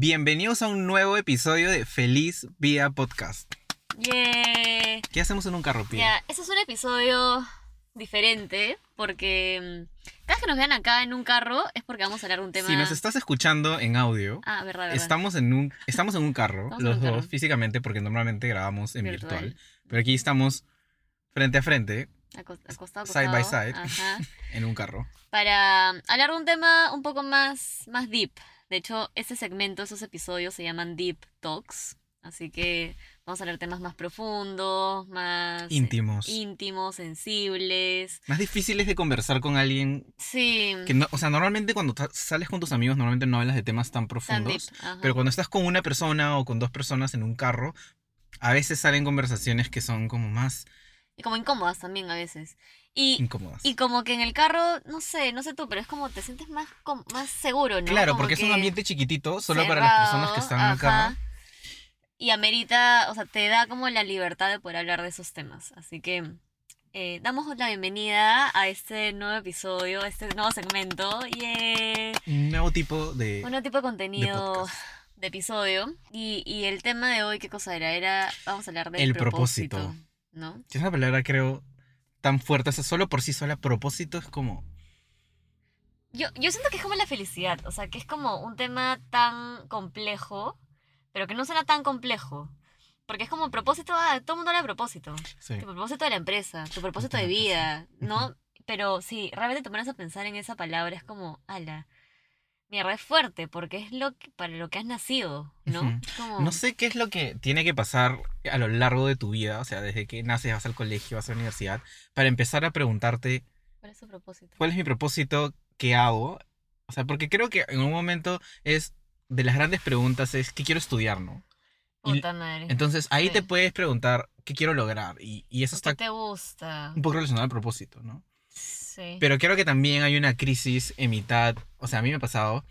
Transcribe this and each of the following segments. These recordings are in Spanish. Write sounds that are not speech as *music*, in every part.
Bienvenidos a un nuevo episodio de Feliz Vida Podcast. Yeah. ¿Qué hacemos en un carro, Pia? Ya, este es un episodio diferente porque mm, cada vez que nos vean acá en un carro es porque vamos a hablar de un tema. Si nos estás escuchando en audio, Ah, verdad, verdad. estamos en un, estamos en un carro, los un dos, carro. físicamente, porque normalmente grabamos en virtual. Virtual. Pero aquí estamos frente a frente, Acos- acostado, side by acostado. side. Ajá. *laughs* en un carro. Para hablar de un tema un poco más, más deep. De hecho, este segmento, esos episodios se llaman Deep Talks. Así que vamos a hablar temas más profundos, más Íntimos. íntimos, sensibles. Más difíciles de conversar con alguien Sí. que no, o sea, normalmente cuando sales con tus amigos, normalmente no hablas de temas tan profundos. Pero cuando estás con una persona o con dos personas en un carro, a veces salen conversaciones que son como más Y como incómodas también a veces. Y, incómodas. y como que en el carro, no sé, no sé tú, pero es como te sientes más, más seguro, ¿no? Claro, Como porque es un ambiente chiquitito, solo para las personas que están en el cerrado, carro. ajá. Y amerita, o sea, te da como la libertad de poder hablar de esos temas. Así que eh, damos la bienvenida a este nuevo episodio, a este nuevo segmento. Y Un nuevo tipo de, un nuevo tipo de contenido de episodio. Y, y el tema de hoy, ¿qué cosa era? Era, vamos a hablar del El propósito, propósito. ¿No? Es una palabra, creo, tan fuerte. O sea, solo por sí sola, propósito es como. Yo, yo siento que es como la felicidad, o sea, que es como un tema tan complejo, pero que no suena tan complejo. Porque es como propósito, ah, todo el mundo habla de propósito. Sí. Tu propósito de la empresa, tu propósito de vida, sí. ¿no? Pero si realmente te pones a pensar en esa palabra, es como, ala, mierda, es fuerte, porque es lo que, para lo que has nacido, ¿no? Como- No sé qué es lo que tiene que pasar a lo largo de tu vida, o sea, desde que naces, vas al colegio, vas a la universidad, para empezar a preguntarte ¿Cuál es tu propósito? cuál es mi propósito, qué hago. O sea, porque creo que en un momento es de las grandes preguntas es qué quiero estudiar, ¿no? Y- Puta madre. Entonces ahí Sí. te puedes preguntar qué quiero lograr y, y eso ¿Qué está te gusta? un poco relacionado al propósito, ¿no? Sí. Pero creo que también hay una crisis en mitad, o sea, a mí me ha pasado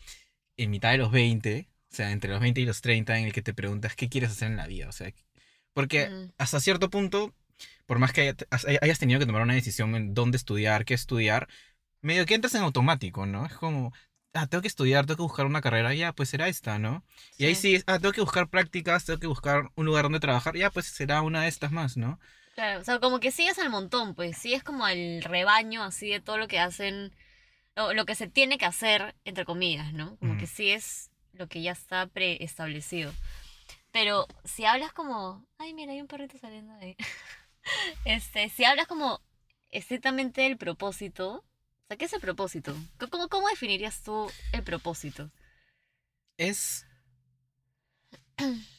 en mitad de los 20, o sea, entre los 20 y los 30, en el que te preguntas qué quieres hacer en la vida, o sea, porque Mm. hasta cierto punto, por más que haya- hay- hayas tenido que tomar una decisión en dónde estudiar, qué estudiar, medio que entras en automático, ¿no? Es como, ah, tengo que estudiar, tengo que buscar una carrera, ya, pues será esta, ¿no? Y ahí sí, ah, tengo que buscar prácticas, tengo que buscar un lugar donde trabajar, ya, pues será una de estas más, ¿no? Claro, o sea, como que sigues al montón, pues sigues como al rebaño así de todo lo que hacen, lo, lo que se tiene que hacer, entre comillas, ¿no? Como que sí es lo que ya está preestablecido. Pero si hablas como, ay, mira, hay un perrito saliendo de ahí. *laughs* Este, si hablas como estrictamente del propósito, o sea, ¿qué es el propósito? ¿Cómo, cómo definirías tú el propósito? Es. *clears throat*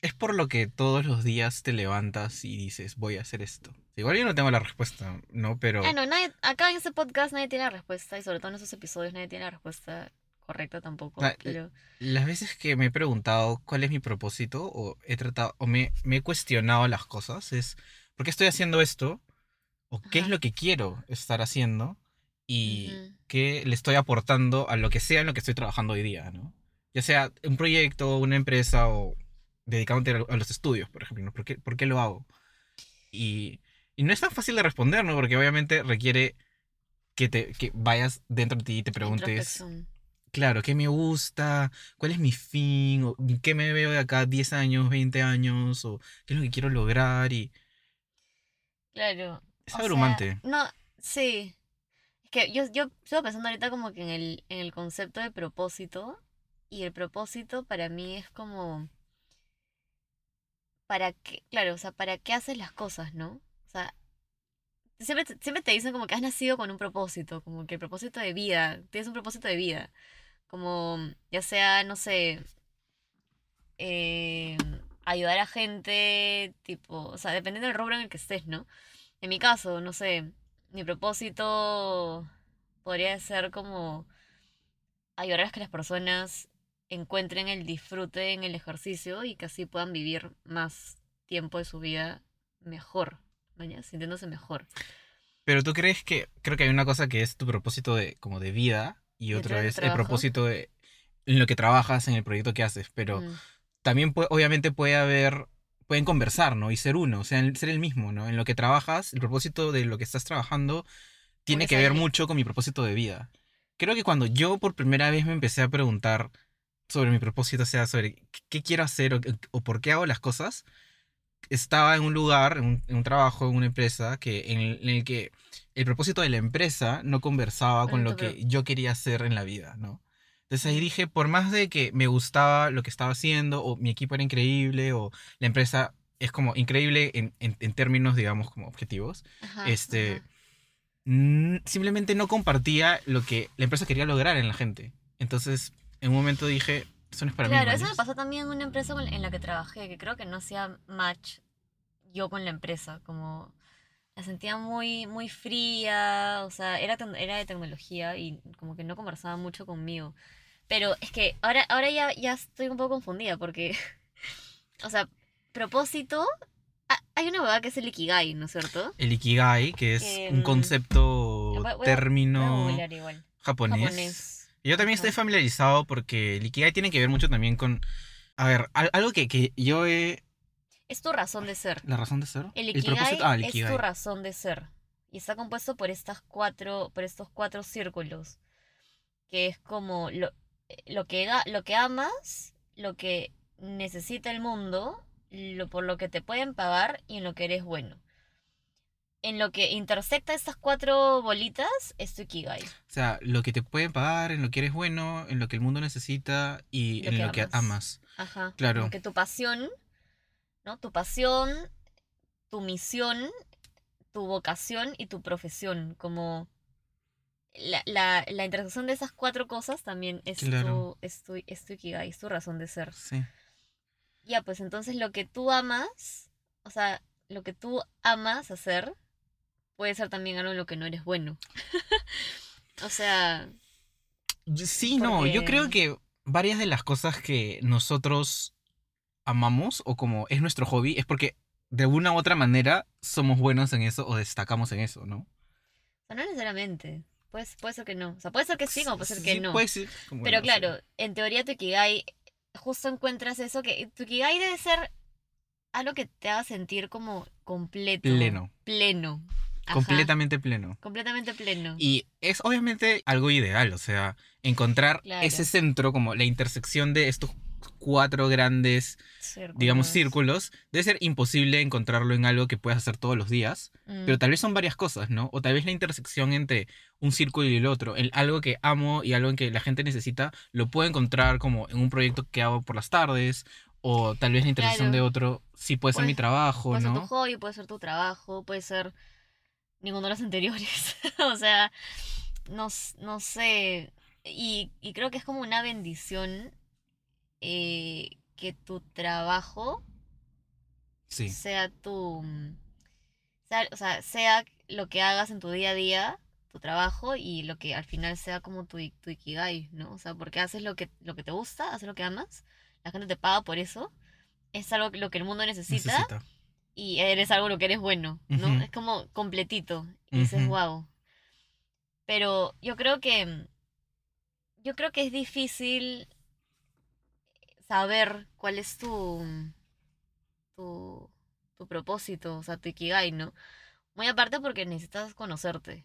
Es por lo que todos los días te levantas y dices, voy a hacer esto. Igual yo no tengo la respuesta, ¿no? Pero. Ah, no, nadie, acá en este podcast nadie tiene la respuesta y sobre todo en esos episodios nadie tiene la respuesta correcta tampoco. Ah, pero... Las veces que me he preguntado cuál es mi propósito, o he tratado, o me, me he cuestionado las cosas, es ¿por qué estoy haciendo esto? ¿O qué es lo que quiero estar haciendo? Y qué le estoy aportando a lo que sea en lo que estoy trabajando hoy día, ¿no? Ya sea un proyecto, una empresa o dedicándote a los estudios, por ejemplo, ¿no? ¿Por qué, por qué lo hago? Y, y no es tan fácil de responder, ¿no? Porque obviamente requiere que, te, que vayas dentro de ti y te preguntes, claro, ¿qué me gusta? ¿Cuál es mi fin? ¿O ¿Qué me veo de acá 10 años, 20 años? ¿O qué es lo que quiero lograr? Y Claro. es sea, abrumante. no, sí. Es que yo, yo estoy pensando ahorita como que en el, en el concepto de propósito. Y el propósito para mí es como. ¿Para qué? Claro, o sea, ¿para qué haces las cosas, no? O sea, siempre, siempre te dicen como que has nacido con un propósito, como que el propósito de vida, tienes un propósito de vida. Como, ya sea, no sé, eh, ayudar a gente, tipo, o sea, dependiendo del rubro en el que estés, ¿no? En mi caso, no sé, mi propósito podría ser como ayudar a las personas encuentren el disfrute en el ejercicio y que así puedan vivir más tiempo de su vida mejor, ¿mañas? sintiéndose mejor. Pero tú crees que, creo que hay una cosa que es tu propósito de, como de vida y ¿Y otra es el propósito de en lo que trabajas, en el proyecto que haces. Pero Mm, también puede- obviamente puede haber, pueden conversar, ¿no? Y ser uno, o sea, ser el mismo, ¿no? En lo que trabajas, el propósito de lo que estás trabajando tiene que ver mucho con mi propósito de vida. Creo que cuando yo por primera vez me empecé a preguntar sobre mi propósito, o sea, sobre qué- quiero hacer o, o por qué hago las cosas, estaba en un lugar, en un, en un trabajo, en una empresa, que, en, el, en el que el propósito de la empresa no conversaba con Con lo que yo quería hacer en la vida, ¿no? Entonces ahí dije, por más de que me gustaba lo que estaba haciendo, o mi equipo era increíble, o la empresa es como increíble en, en- en términos, digamos, como objetivos, Ajá, este, ajá. simplemente no compartía lo que la empresa quería lograr en la gente. Entonces, en un momento dije, eso no es para mí. Claro, eso me ¿mañas?". pasó también en una empresa en la que trabajé, que creo que no hacía match yo con la empresa, como la sentía muy, muy fría, o sea, era, era de tecnología y como que no conversaba mucho conmigo. Pero es que ahora, ahora ya, ya estoy un poco confundida porque, *laughs* o sea, propósito, hay una huevada que es el Ikigai, ¿no es cierto? El Ikigai, que es Que, un mm, concepto, Voy a- voy a- Voy a término igual. japonés. Japonés. Yo también estoy familiarizado porque el Ikigai tiene que ver mucho también con... A ver, al- algo que, que yo he... Es tu razón de ser. ¿La razón de ser? El Ikigai. Ah, el es Ikigai. tu razón de ser. Y está compuesto por estas cuatro, por estos cuatro círculos. Que es como lo, lo, que, lo que amas, lo que necesita el mundo, lo, por lo que te pueden pagar y en lo que eres bueno. En lo que intersecta estas cuatro bolitas es tu Ikigai. O sea, lo que te pueden pagar, en lo que eres bueno, en lo que el mundo necesita y Lo en que lo que amas. Ajá. Claro. Como que tu pasión, ¿no? Tu pasión, tu misión, tu vocación y tu profesión. Como la, la, la intersección de esas cuatro cosas también es, Claro. tu, es, tu, es tu Ikigai, es tu razón de ser. Sí. Ya, pues entonces lo que tú amas, o sea, lo que tú amas hacer, puede ser también algo en lo que no eres bueno. *laughs* o sea, Sí, no, yo creo que varias de las cosas que nosotros amamos o como es nuestro hobby es porque de una u otra manera somos buenos en eso o destacamos en eso, ¿no? o sea, no necesariamente. Puede, puede ser que no. O sea, puede ser que sí, como puede ser que Sí, no. puede ser, Pero claro, en teoría tu Ikigai, justo encuentras eso que tu Ikigai debe ser algo que te haga sentir como completo. Pleno. Pleno. Ajá, Completamente pleno. Completamente pleno. Y es obviamente algo ideal, o sea, encontrar Claro. ese centro, como la intersección de estos cuatro grandes, digamos, círculos, debe ser imposible encontrarlo en algo que puedas hacer todos los días, Mm, pero tal vez son varias cosas, ¿no? O tal vez la intersección entre un círculo y el otro, el, algo que amo y algo en que la gente necesita, lo puedo encontrar como en un proyecto que hago por las tardes, o tal vez la intersección Claro. de otro sí puede ser Puede- mi trabajo, Puede ser tu ¿no? hobby, puede ser tu trabajo, puede ser ninguno de los anteriores. *laughs* o sea, no, no sé. Y, y creo que es como una bendición eh, que tu trabajo Sí, sea tu. mm, sea- o sea, sea lo que hagas en tu día a día, tu trabajo, y lo que al final sea como tu, tu ikigai, ¿no? O sea, porque haces lo que, lo que te gusta, haces lo que amas, la gente te paga por eso, es algo que- lo que el mundo necesita, necesita. Y eres algo lo que eres bueno, ¿no? Ujú. Es como completito, y dices, Ujú. wow. Pero yo creo que. Yo creo que es difícil saber cuál es tu. tu. tu propósito, o sea, tu ikigai, ¿no? Muy aparte porque necesitas conocerte.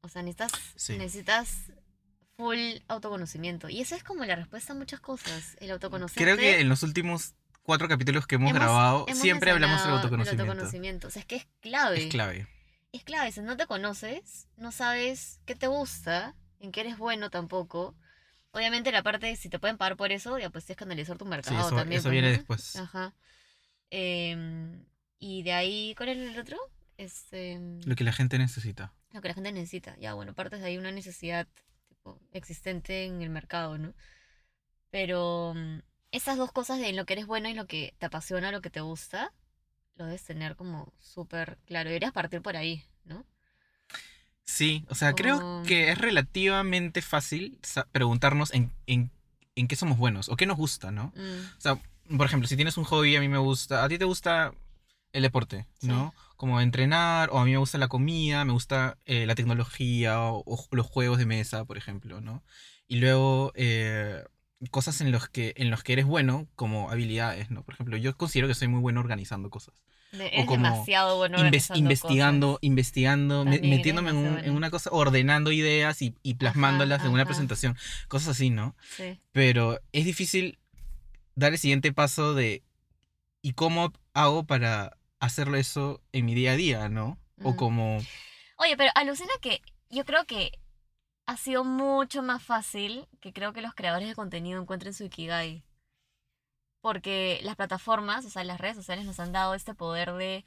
O sea, necesitas. Sí. necesitas full autoconocimiento. Y esa es como la respuesta a muchas cosas. El autoconocerte. Creo que en los últimos cuatro capítulos que hemos, Hemos- grabado hemos siempre hablamos del autoconocimiento. El autoconocimiento. O sea, es que es clave. Es clave. Es clave, si no te conoces, no sabes qué te gusta, en qué eres bueno tampoco. Obviamente la parte de si te pueden pagar por eso, ya pues tienes que analizar tu Sí, mercado eso, también. eso pues, viene ¿no? después. Ajá. Em, y de ahí, ¿cuál es el otro? Este, Lo que la gente necesita. lo que la gente necesita. Ya, bueno, partes de ahí una necesidad tipo, existente en el mercado, ¿no? Pero mm, esas dos cosas de lo que eres bueno y lo que te apasiona, lo que te gusta, lo debes tener como súper claro. Deberías partir por ahí, ¿no? Sí, o sea, creo que es relativamente fácil preguntarnos en, en, en qué somos buenos o qué nos gusta, ¿no? Mm, O sea, por ejemplo, si tienes un hobby, a mí me gusta, a ti te gusta el deporte, Sí. ¿no? Como entrenar, o a mí me gusta la comida, me gusta eh, la tecnología o, o los juegos de mesa, por ejemplo, ¿no? Y luego, eh, cosas en los que en los que eres bueno como habilidades, ¿no? Por ejemplo, yo considero que soy muy bueno organizando cosas. De- Eres como demasiado bueno Inves- investigando, cosas. investigando, me- metiéndome en, un- una cosa, ordenando ideas y, y plasmándolas en una ajá. presentación, cosas así, ¿no? Sí. Pero es difícil dar el siguiente paso de ¿y cómo hago para hacerlo eso en mi día a día, ¿no? O como Oye, pero alucina que yo creo que ha sido mucho más fácil que creo que los creadores de contenido encuentren su Ikigai. Porque las plataformas, o sea, las redes sociales nos han dado este poder de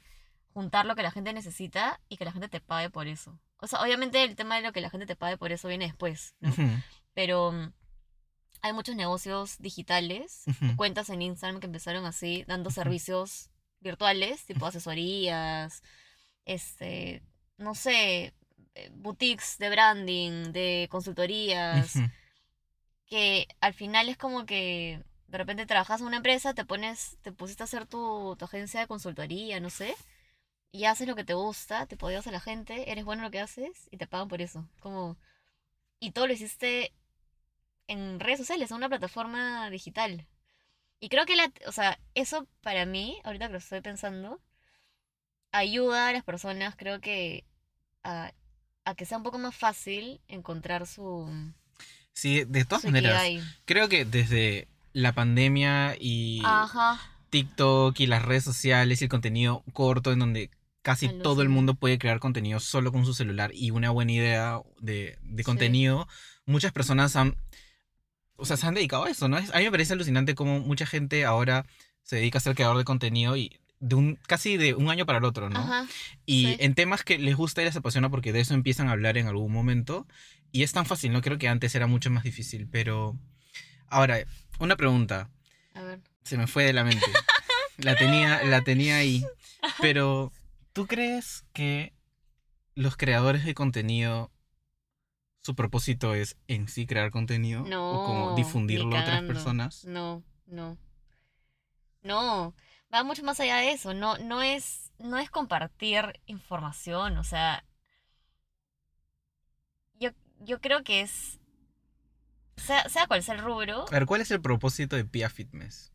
juntar lo que la gente necesita y que la gente te pague por eso. O sea, obviamente el tema de lo que la gente te pague por eso viene después, Pero mm, hay muchos negocios digitales, cuentas en Instagram que empezaron así, dando servicios virtuales, tipo asesorías, este, no sé, boutiques de branding, de consultorías, que al final es como que de repente trabajas en una empresa, te pones, te pusiste a hacer tu, tu agencia de consultoría, no sé, y haces lo que te gusta, te podías a la gente, eres bueno en lo que haces y te pagan por eso. Como, y todo lo hiciste en redes sociales, en una plataforma digital. Y creo que la, o sea, eso para mí, ahorita que lo estoy pensando, ayuda a las personas, creo que, a, a que sea un poco más fácil encontrar su, Sí, de todas maneras, creo que desde la pandemia y Ajá. TikTok y las redes sociales y el contenido corto en donde casi todo el mundo puede crear contenido solo con su celular y una buena idea de, de Sí. contenido, muchas personas han, o sea, se han dedicado a eso, ¿no? A mí me parece alucinante cómo mucha gente ahora se dedica a ser creador de contenido y de un, casi de un año para el otro, ¿no? Ajá. Y sí. en temas que les gusta y les apasiona porque de eso empiezan a hablar en algún momento. Y es tan fácil, ¿no? Creo que antes era mucho más difícil, pero... Ahora, una pregunta. A ver. Se me fue de la mente. *laughs* La tenía, la tenía ahí. Pero, ¿tú crees que los creadores de contenido, su propósito es en sí crear contenido? ¿O como No, difundirlo a otras personas? No, no. No, va mucho más allá de eso. No, no es, no es compartir información. O sea, yo, yo creo que es, sea, sea cual sea el rubro, A ver, ¿cuál es el propósito de Pia Fitness?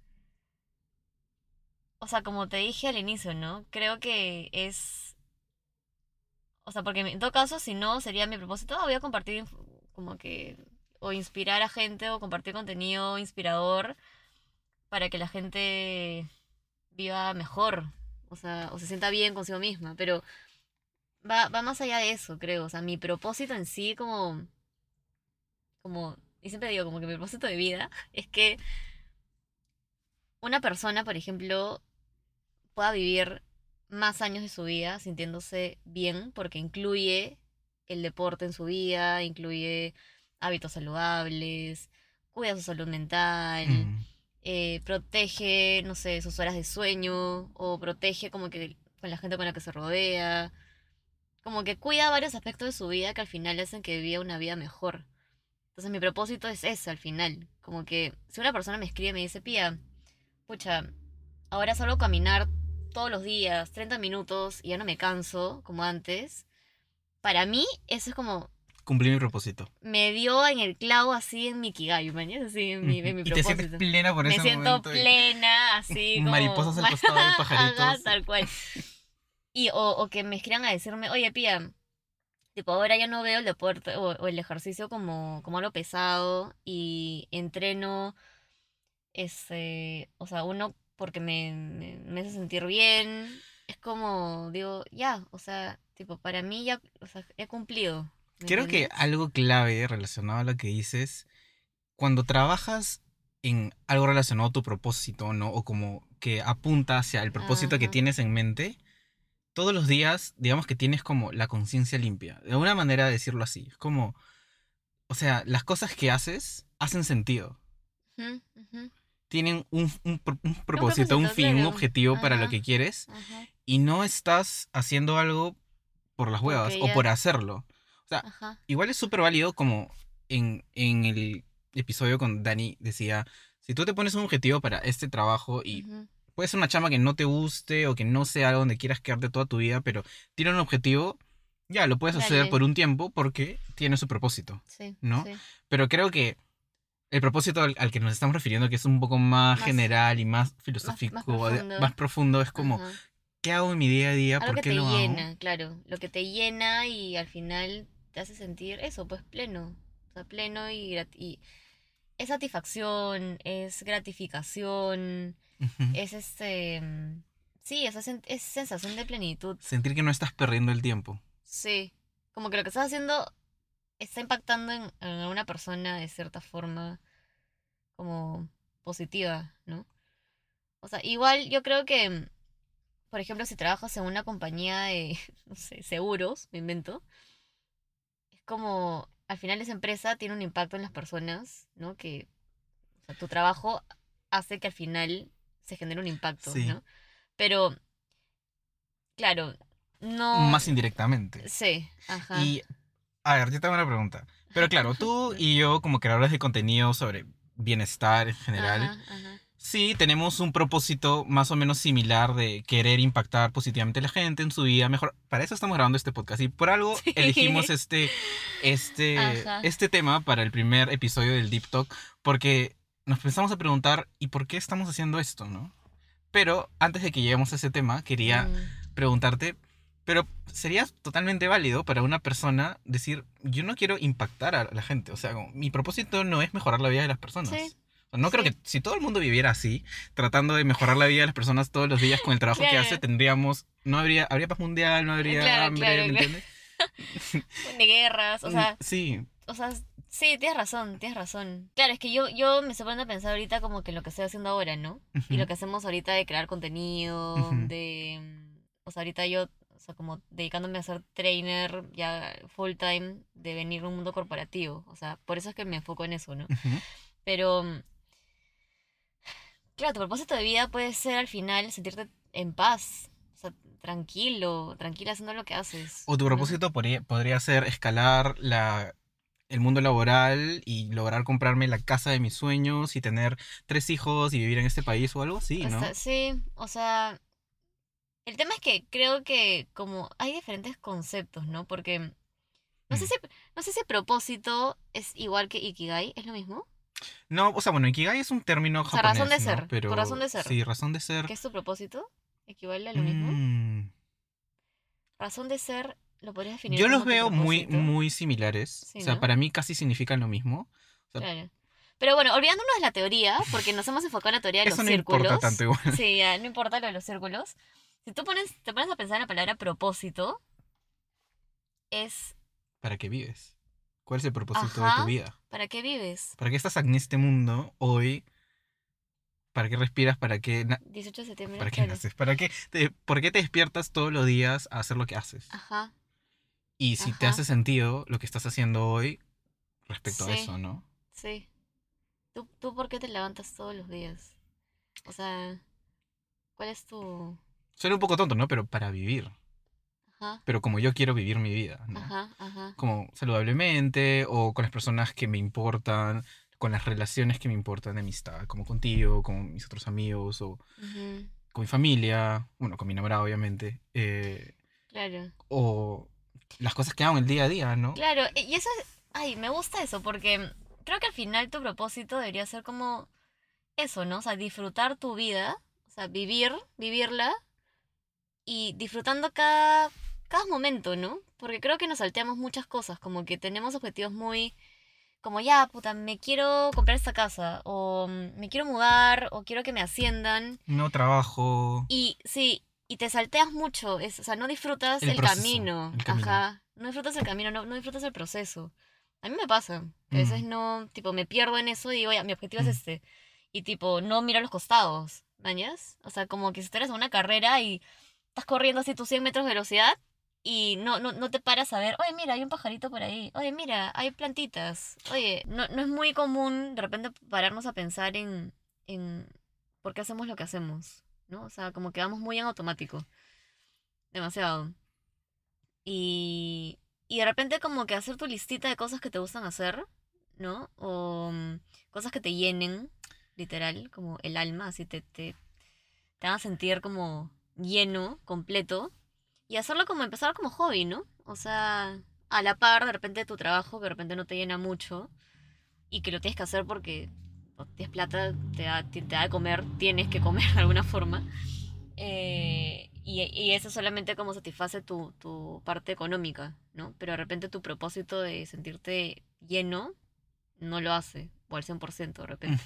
o sea, como te dije al inicio, ¿no? Creo que es, o sea, porque en todo caso, si no, sería mi propósito, ah, voy a compartir como que, o inspirar a gente, o compartir contenido inspirador para que la gente viva mejor, o sea, o se sienta bien consigo misma, pero va, va más allá de eso, creo, o sea, mi propósito en sí como, como, y siempre digo, como que mi propósito de vida *laughs* es que una persona, por ejemplo, pueda vivir más años de su vida sintiéndose bien porque incluye el deporte en su vida, incluye hábitos saludables, cuida su salud mental, Mm, eh, protege, no sé, sus horas de sueño o protege como que con la gente con la que se rodea. Como que cuida varios aspectos de su vida que al final hacen que viva una vida mejor. Entonces mi propósito es ese al final. Como que si una persona me escribe y me dice, Pía, pucha, ahora salgo a caminar todos los días, 30 minutos, y ya no me canso como antes. Para mí, eso es como, Cumplí mi propósito. me dio en el clavo así en mi kigai, ¿mañas? Así en mi, en mi *laughs* y te sientes propósito. plena por Me ese siento momento. y- plena, así *laughs* como... Mariposas al *laughs* costado de Ajá, pajaritos. tal cual. Y, o, o que me escriban a decirme, oye, Pía, tipo, ahora ya no veo el deporte o, o el ejercicio como, como algo pesado y entreno, este, o sea, uno porque me, me, me hace sentir bien. Es como, digo, ya, o sea, tipo, para mí ya, o sea, he cumplido. ¿Me Creo que algo clave relacionado a lo que dices, cuando trabajas en algo relacionado a tu propósito, ¿no? O como que apunta hacia el propósito que tienes en mente, todos los días, digamos que tienes como la conciencia limpia. De alguna manera decirlo así. Es como, o sea, las cosas que haces hacen sentido. Tienen un, un pro- un propósito, un fin, un objetivo para lo que quieres. ajá, Y no estás haciendo algo por las huevas o por hacerlo. O sea, ajá. igual es súper válido como en, en el episodio con Dani decía, si tú te pones un objetivo para este trabajo y ujú, puede ser una chamba que no te guste o que no sea algo donde quieras quedarte toda tu vida, pero tiene un objetivo, ya lo puedes hacer por un tiempo porque tiene su propósito. Sí, ¿no? sí. Pero creo que el propósito al, al que nos estamos refiriendo, que es un poco más, Más- general y más filosófico, más profundo. más profundo, es como. ¿qué hago en mi día a día? Algo ¿Por que qué te lo hago? llena, claro. Lo que te llena y al final te hace sentir eso, pues pleno. O sea, pleno y, es satisfacción, es gratificación, es este... Sí, esa es sensación de plenitud. Sentir que no estás perdiendo el tiempo. Sí. Como que lo que estás haciendo está impactando en, en alguna persona de cierta forma como positiva, ¿no? O sea, igual yo creo que, por ejemplo, si trabajas en una compañía de, *laughs* no sé, seguros, me invento, como, al final esa empresa tiene un impacto en las personas, ¿no? Que, o sea, tu trabajo hace que al final se genere un impacto, Sí. ¿no? Pero, claro, no... Más indirectamente. Sí, ajá. Y, a ver, yo tengo una pregunta. Pero claro, tú *laughs* y yo, como creadores de contenido sobre bienestar en general, Ajá, ajá. Sí tenemos un propósito más o menos similar de querer impactar positivamente a la gente en su vida mejor. Para eso estamos grabando este podcast y por algo *laughs* Sí. elegimos este, este, Ajá. este tema para el primer episodio del Deep Talk porque nos pensamos a preguntar ¿y por qué estamos haciendo esto, no? Pero antes de que lleguemos a ese tema, quería Mm, preguntarte, pero sería totalmente válido para una persona decir, yo no quiero impactar a la gente, o sea, mi propósito no es mejorar la vida de las personas. Sí. No creo Sí. que si todo el mundo viviera así, tratando de mejorar la vida de las personas todos los días con el trabajo que hace, tendríamos, no habría, habría paz mundial, no habría Claro, hambre, claro, ¿me entiendes? *laughs* De guerras, o sea, sí, o sea, sí, tienes razón, tienes razón. Claro, es que yo, yo me estoy poniendo a pensar ahorita como que lo que estoy haciendo ahora, ¿no? Y lo que hacemos ahorita de crear contenido, de... O sea, ahorita yo, o sea, como dedicándome a ser trainer ya full time, de venir a un mundo corporativo. O sea, por eso es que me enfoco en eso, ¿no? Pero, claro, tu propósito de vida puede ser al final sentirte en paz, o sea, tranquilo, tranquila haciendo lo que haces. O tu ¿no? propósito podría, podría ser escalar la, el mundo laboral y lograr comprarme la casa de mis sueños y tener tres hijos y vivir en este país o algo así, O ¿no? sea, sí, o sea, el tema es que creo que como hay diferentes conceptos, ¿no? Porque no sé Mm. si, no sé si propósito es igual que Ikigai, ¿es lo mismo? No, o sea, bueno, Ikigai es un término sea, japonés, razón de ¿no? ser, Pero, razón de ser. Sí, razón de ser. ¿Qué es tu propósito? ¿Equivale a lo mismo? Mm, Razón de ser, ¿lo podrías definir Yo los como veo muy, muy similares. Sí, o sea, ¿no? para mí casi significan lo mismo. O sea, Claro. Pero bueno, olvidándonos de la teoría, porque nos hemos enfocado en la teoría de Eso los no círculos. importa tanto igual. Sí, ya, no importa lo de los círculos. Si tú pones, te pones a pensar en la palabra propósito, es ¿Para qué vives? ¿Cuál es el propósito de Ajá. tu vida? ¿para qué vives? ¿Para qué estás en este mundo hoy? ¿Para qué respiras? ¿Para qué, na- 18 de septiembre. ¿para qué claro. naces? ¿Para qué te, ¿Por qué te despiertas todos los días a hacer lo que haces? Ajá, Y si te Ajá. hace sentido lo que estás haciendo hoy respecto a Sí. eso, ¿no? sí. ¿Tú, ¿Tú por qué te levantas todos los días? O sea, ¿cuál es tu...? Suena un poco tonto, ¿no? Pero para vivir. Ajá, Pero como yo quiero vivir mi vida, ¿no? ajá, ajá. Como saludablemente o con las personas que me importan, con las relaciones que me importan de amistad, como contigo, con mis otros amigos o con mi familia, bueno, con mi enamorado obviamente, eh, Claro. o las cosas que hago en el día a día, ¿no? Claro, e- y eso es... Ay, me gusta eso, porque creo que al final tu propósito debería ser como eso, ¿no? O sea, disfrutar tu vida, o sea, vivir, vivirla y disfrutando cada, cada momento, ¿no? Porque creo que nos salteamos muchas cosas, como que tenemos objetivos muy... Como ya, puta, me quiero comprar esta casa, o mm, me quiero mudar, o quiero que me asciendan. No trabajo. Y sí, y te salteas mucho, es, o sea, no disfrutas El el, proceso, camino. el camino. Ajá, no disfrutas el camino, no, no disfrutas el proceso. A mí me pasa, a veces Mm. no, tipo, me pierdo en eso y digo, ya, mi objetivo es Mm. este. Y tipo, no miro a los costados, ¿mañas? O sea, como que si tú eres en una carrera y estás corriendo así tus 100 metros de velocidad y no, no, no te paras a ver, oye, mira, hay un pajarito por ahí, oye, mira, hay plantitas. Oye, no, no es muy común de repente pararnos a pensar en, en por qué hacemos lo que hacemos, ¿no? O sea, como que vamos muy en automático. Demasiado. Y, y de repente como que hacer tu listita de cosas que te gustan hacer, ¿no? O mm, cosas que te llenen, literal, como el alma, así te, te, te van a sentir como lleno, completo. Y hacerlo como empezar como hobby, ¿no? O sea, a la par de repente tu trabajo, que de repente no te llena mucho. y que lo tienes que hacer porque o tienes plata, te da, te, da de comer, tienes que comer de alguna forma. Eh, y, y eso solamente como satisface tu, tu parte económica, ¿no? Pero de repente tu propósito de sentirte lleno no lo hace, o al 100% de repente.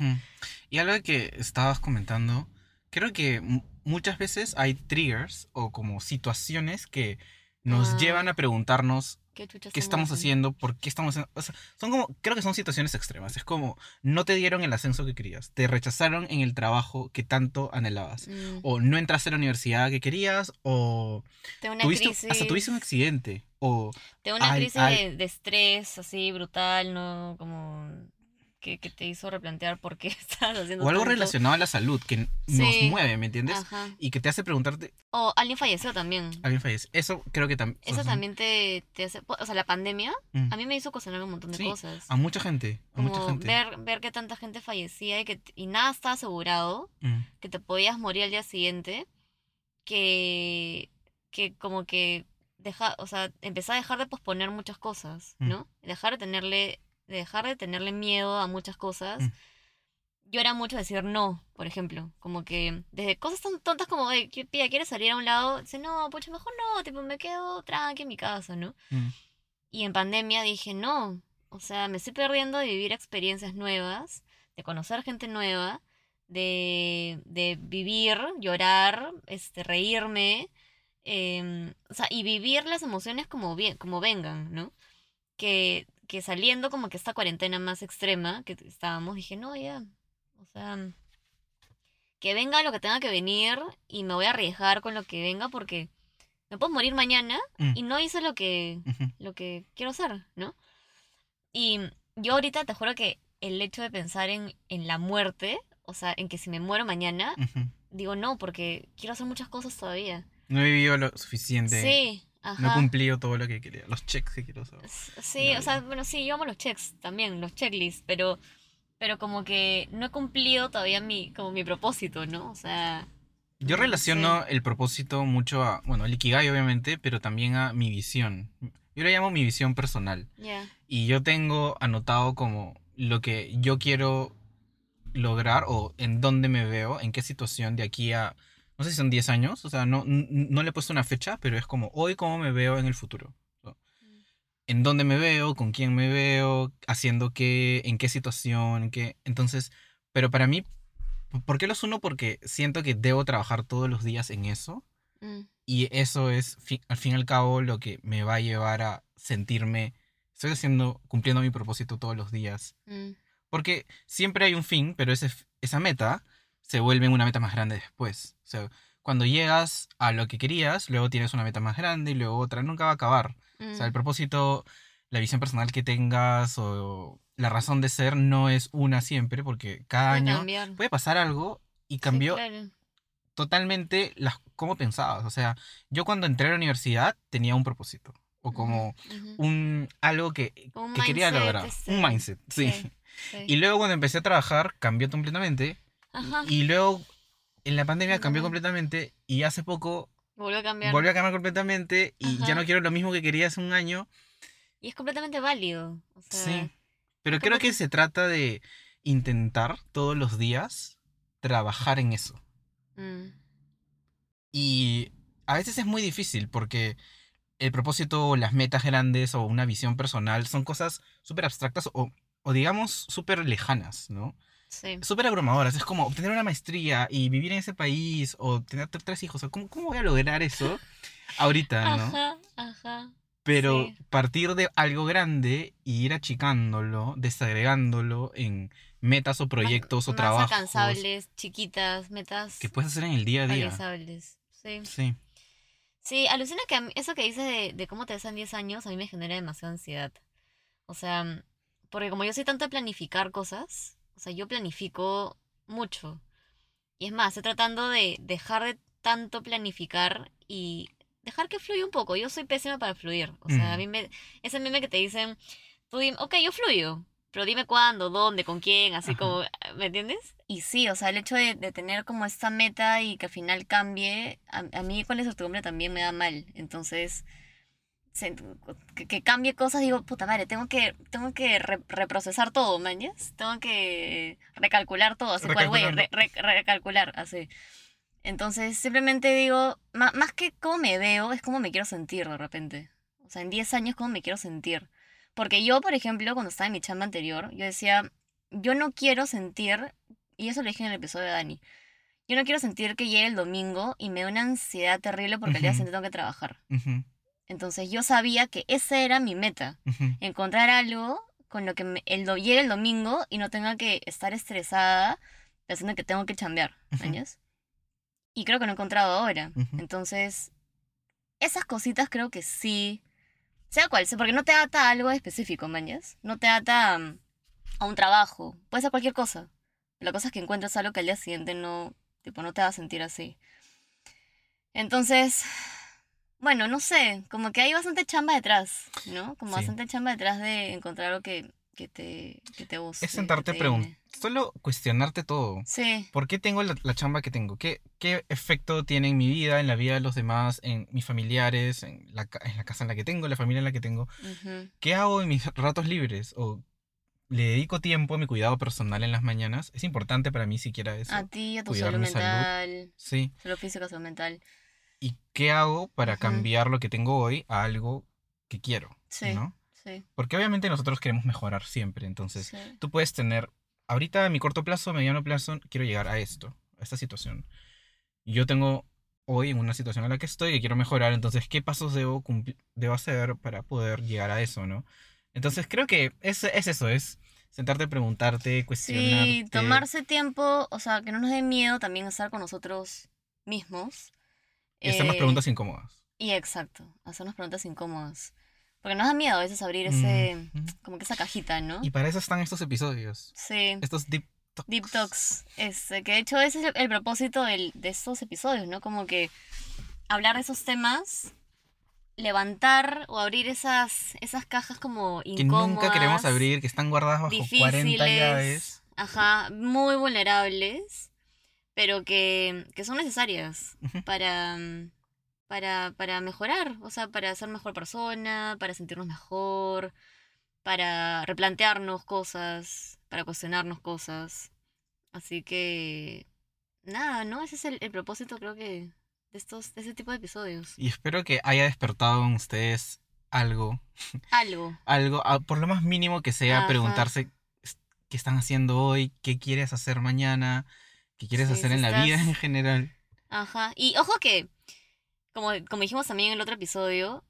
Y algo que estabas comentando, creo que muchas veces hay triggers o como situaciones que nos Ah. llevan a preguntarnos ¿Qué estamos haciendo, por qué estamos haciendo. O sea, son como, creo que son situaciones extremas. Es como, no te dieron el ascenso que querías, te rechazaron en el trabajo que tanto anhelabas. Mm, O no entraste a la universidad que querías, o tengo una tuviste, crisis, hasta tuviste un accidente, o tengo una Ay, crisis ay. De, de estrés así brutal, ¿no? Como que, que te hizo replantear por qué *laughs* estás haciendo o algo tanto. relacionado a la salud que nos mueve, ¿me entiendes? Ajá. Y que te hace preguntarte, O alguien falleció también. ¿alguien fallece? Eso creo que también... Eso también te, te hace... O sea, la pandemia Mm. a mí me hizo cuestionar un montón de Sí, cosas. A mucha gente, a mucha gente. ver, ver que tanta gente fallecía y que y nada estaba asegurado, Mm, que te podías morir al día siguiente, que, que como que deja, o sea, empecé a dejar de posponer muchas cosas, Mm. ¿no? Dejar de tenerle, dejar de tenerle miedo a muchas cosas. Mm. Yo era mucho decir no, por ejemplo, como que desde cosas tan tontas como, "Ey, ¿qué- pilla, ¿quieres salir a un lado? Dice, no, pucha, mejor no, tipo, me quedo tranqui en mi casa, ¿no? mm, Y en pandemia dije, no, o sea, me estoy perdiendo de vivir experiencias nuevas, de conocer gente nueva, de, de vivir, llorar, este, reírme, em, o sea, y vivir las emociones como, bien, como vengan, ¿no? Que, que saliendo como que esta cuarentena más extrema que estábamos, dije, no, ya, o sea, que venga lo que tenga que venir y me voy a arriesgar con lo que venga porque me puedo morir mañana mm, y no hice lo que, lo que quiero hacer, ¿no? Y yo ahorita te juro que el hecho de pensar en, en la muerte, o sea, en que si me muero mañana, digo no, porque quiero hacer muchas cosas todavía. No he vivido lo suficiente. Sí, No he cumplido todo lo que quería. Los checks que quiero saber. Sí, o sea, bueno, sí, yo amo los checks también, los checklists, pero, pero como que no he cumplido todavía mi, como mi propósito, ¿no? O sea, Yo no relaciono el propósito mucho a, bueno, el Ikigai obviamente, pero también a mi visión. Yo le llamo mi visión personal. Ya. Y yo tengo anotado como lo que yo quiero lograr o en dónde me veo, en qué situación de aquí a, no sé si son 10 años, o sea, no, no le he puesto una fecha, pero es como hoy cómo me veo en el futuro. ¿no? En dónde me veo, con quién me veo, haciendo qué, en qué situación, en qué... Entonces, pero para mí, ¿por qué los uno? Porque siento que debo trabajar todos los días en eso. Mm, Y eso es, al fin y al cabo, lo que me va a llevar a sentirme, estoy haciendo, cumpliendo mi propósito todos los días. mm, Porque siempre hay un fin, pero ese, esa meta se vuelve una meta más grande después. O sea, cuando llegas a lo que querías, luego tienes una meta más grande y luego otra, nunca va a acabar. O sea, el mm. propósito, la visión personal que tengas o la razón de ser no es una siempre, porque cada Puede año cambiar. puede pasar algo y Sí, cambió claro. totalmente las, cómo pensabas. O sea, yo cuando entré a la universidad tenía un propósito. O como un algo que, Un que quería lograr. este, Un mindset, sí. sí, sí. Y luego cuando empecé a trabajar cambió completamente. Ajá. Y luego en la pandemia cambió completamente. Y hace poco Volvió a cambiar. volvió a cambiar completamente. Y ya no quiero lo mismo que quería hace un año. Y es completamente válido. O sea, Sí. Pero creo que- se trata de intentar todos los días trabajar en eso. mm, Y a veces es muy difícil porque el propósito o las metas grandes o una visión personal son cosas súper abstractas o, o digamos súper lejanas, ¿no? Sí. Súper abrumadoras. Es como obtener una maestría y vivir en ese país o tener tres hijos. O ¿cómo, ¿Cómo voy a lograr eso ahorita, no? Ajá, ajá. Pero sí. partir de algo grande y ir achicándolo, desagregándolo en metas o proyectos o más trabajos alcanzables, chiquitas, metas que puedes hacer en el día a día. realizables. Sí. Sí. Sí, alucina que mí- eso que dices de, de cómo te ves en 10 años a mí me genera demasiada ansiedad. O sea, porque como yo soy tanto de planificar cosas, o sea, yo planifico mucho. Y es más, estoy tratando de dejar de tanto planificar y dejar que fluya un poco. Yo soy pésima para fluir. O sea, a mí me... Ese meme que te dicen, tú dime, ok, yo fluyo, pero dime cuándo, dónde, con quién, así Ajá. como, ¿me entiendes? Y sí, o sea, el hecho de, de tener como esta meta y que al final cambie, a, a mí con la incertidumbre también me da mal. Entonces, se- que, que cambie cosas, digo, puta madre, tengo que, tengo que re- reprocesar todo, mañas. Tengo que recalcular todo, así cual, güey, re- re- recalcular, así. Entonces, simplemente digo, ma- más que cómo me veo, es cómo me quiero sentir de repente. O sea, en 10 años, cómo me quiero sentir. Porque yo, por ejemplo, cuando estaba en mi chamba anterior, yo decía, yo no quiero sentir, y eso lo dije en el episodio de Dani, yo no quiero sentir que llegue el domingo y me da una ansiedad terrible porque al día siguiente tengo que trabajar. Ujú, Entonces yo sabía que esa era mi meta, encontrar algo con lo que me- el, llegue el domingo y no tenga que estar estresada pensando que tengo que chambear. ¿años? Y creo que lo he encontrado ahora. Entonces, esas cositas creo que sí, sea cual sea, porque no te ata a algo específico, mañas. No te ata mm, a un trabajo, puede ser cualquier cosa. La cosa es que encuentres algo que al día siguiente no, tipo, no te va a sentir así. Entonces, bueno, no sé, como que hay bastante chamba detrás, ¿no? Como Sí. bastante chamba detrás de encontrar algo que, que te, que te guste. Es sentarte preguntar, solo cuestionarte todo. Sí, ¿Por qué tengo la, la chamba que tengo? ¿Qué, ¿Qué efecto tiene en mi vida, en la vida de los demás, en mis familiares, en la, en la casa en la que tengo, la familia en la que tengo? ¿Qué hago en mis ratos libres? ¿O le dedico tiempo a mi cuidado personal en las mañanas? Es importante para mí siquiera eso. a ti, a tu salud mental, Sí. salud física, salud mental. ¿Y qué hago para Ujú. cambiar lo que tengo hoy a algo que quiero? Sí, ¿no? sí, Porque obviamente nosotros queremos mejorar siempre. Entonces, sí. tú puedes tener, ahorita a mi corto plazo, mediano plazo, quiero llegar a esto, a esta situación. Yo tengo hoy en una situación en la que estoy que quiero mejorar, entonces, ¿qué pasos debo, debo hacer para poder llegar a eso, no? Entonces, creo que es, es eso, es sentarte, preguntarte, cuestionarte. Sí, tomarse tiempo, o sea, que no nos dé miedo también estar con nosotros mismos. Y hacernos Eh, preguntas incómodas. Y exacto, hacernos preguntas incómodas. Porque nos da miedo a veces abrir ese, Ujú. como que esa cajita, ¿no? Y para eso están estos episodios, Sí, estos deep talks. Deep Talks. Este, que de hecho ese es el, el propósito del- de estos episodios, ¿no? Como que hablar de esos temas, levantar o abrir esas, esas cajas como que incómodas. nunca queremos abrir, que están guardadas bajo 40 difíciles, llaves. Ajá, muy vulnerables, pero que, que son necesarias Ujú. para, mm, para, para mejorar, o sea, para ser mejor persona, para sentirnos mejor, para replantearnos cosas, para cuestionarnos cosas. Así que, nada, ¿no? Ese es el, el propósito, creo que, de estos, de ese tipo de episodios. Y espero que haya despertado en ustedes algo, *laughs* Algo. algo, a- por lo más mínimo que sea, Ajá. preguntarse qué están haciendo hoy, qué quieres hacer mañana, qué quieres Sí, hacer en la vida en general. Ajá. Y ojo que, como, como dijimos también en el otro episodio,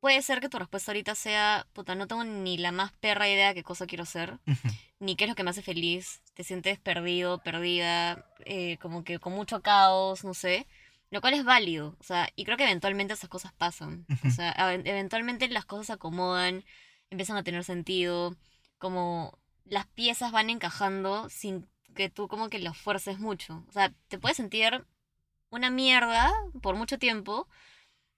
puede ser que tu respuesta ahorita sea, puta, no tengo ni la más perra idea de qué cosa quiero hacer, Ujú. ni qué es lo que me hace feliz, te sientes perdido, perdida, eh, como que con mucho caos, no sé, lo cual es válido, o sea, y creo que eventualmente esas cosas pasan, o sea, eventualmente las cosas se acomodan, empiezan a tener sentido, como las piezas van encajando sin que tú como que las fuerces mucho, o sea, te puedes sentir una mierda por mucho tiempo,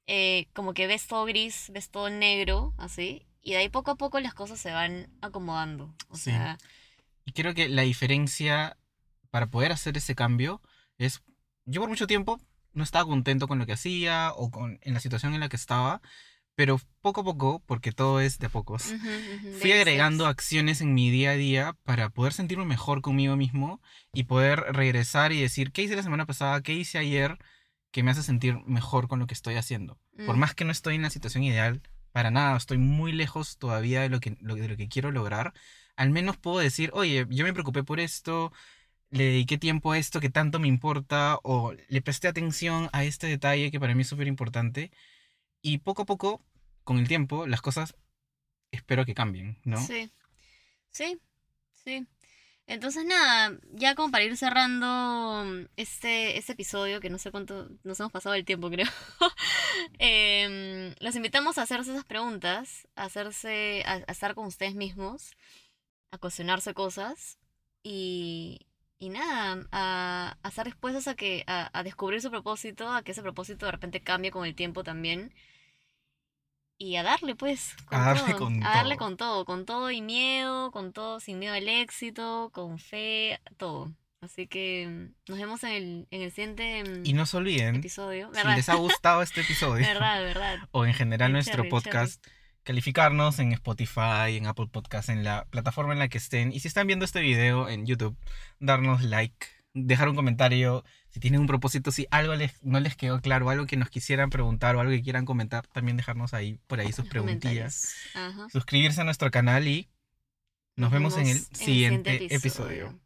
eh, como que ves todo gris, ves todo negro, así, y de ahí poco a poco las cosas se van acomodando. O Sí. sea, Y creo que la diferencia para poder hacer ese cambio es, yo por mucho tiempo no estaba contento con lo que hacía o con, en la situación en la que estaba, pero poco a poco, porque todo es de a pocos, ujú, ujú, fui baby agregando steps. acciones en mi día a día para poder sentirme mejor conmigo mismo y poder regresar y decir, ¿qué hice la semana pasada? ¿Qué hice ayer? Que me hace sentir mejor con lo que estoy haciendo. Por Mm, más que no estoy en la situación ideal, para nada, estoy muy lejos todavía de lo que, de lo que quiero lograr. Al menos puedo decir, oye, yo me preocupé por esto, le dediqué tiempo a esto que tanto me importa, o le presté atención a este detalle que para mí es súper importante. Y poco a poco, con el tiempo, las cosas espero que cambien, ¿no? Sí, sí, sí. Entonces nada, ya como para ir cerrando este, este episodio, que no sé cuánto nos hemos pasado el tiempo, *laughs* creo. em, los invitamos a hacerse esas preguntas, a hacerse, a, a estar con ustedes mismos, a cuestionarse cosas y, y nada, a, a estar dispuestos a que, a, a descubrir su propósito, a que ese propósito de repente cambie con el tiempo también. Y a darle, pues, con A darle todo. con a darle todo. con todo, con todo y miedo, con todo sin miedo al éxito, con fe, todo. Así que mm, nos vemos en el, en el siguiente mm, Y no se olviden, episodio. si les ha gustado este *laughs* episodio, verdad, verdad. *laughs* o en general nuestro podcast, calificarnos en Spotify, en Apple Podcast, en la plataforma en la que estén. Y si están viendo este video en YouTube, darnos like, dejar un comentario. Si tienen un propósito, si algo les, no les quedó claro, algo que nos quisieran preguntar o algo que quieran comentar, también dejarnos ahí por ahí sus Los preguntillas. Suscribirse a nuestro canal y nos, vemos, en el siguiente, episodio.